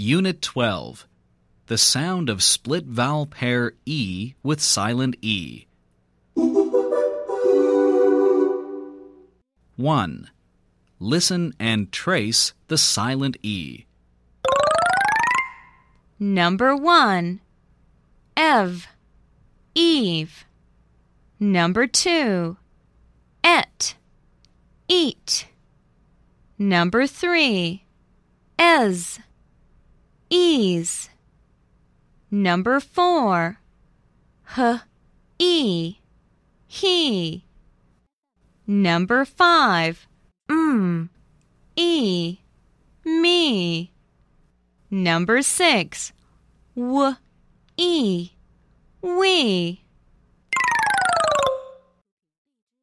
Unit 12. The sound of split vowel pair E with silent E. 1. Listen and trace the silent E. Number 1. Ev. Eve. Number 2. Et. Eat. Number 3. Ez. Ease. Number 4. H. E. He. Number 5. M. E. Me. Number 6. W. E. We.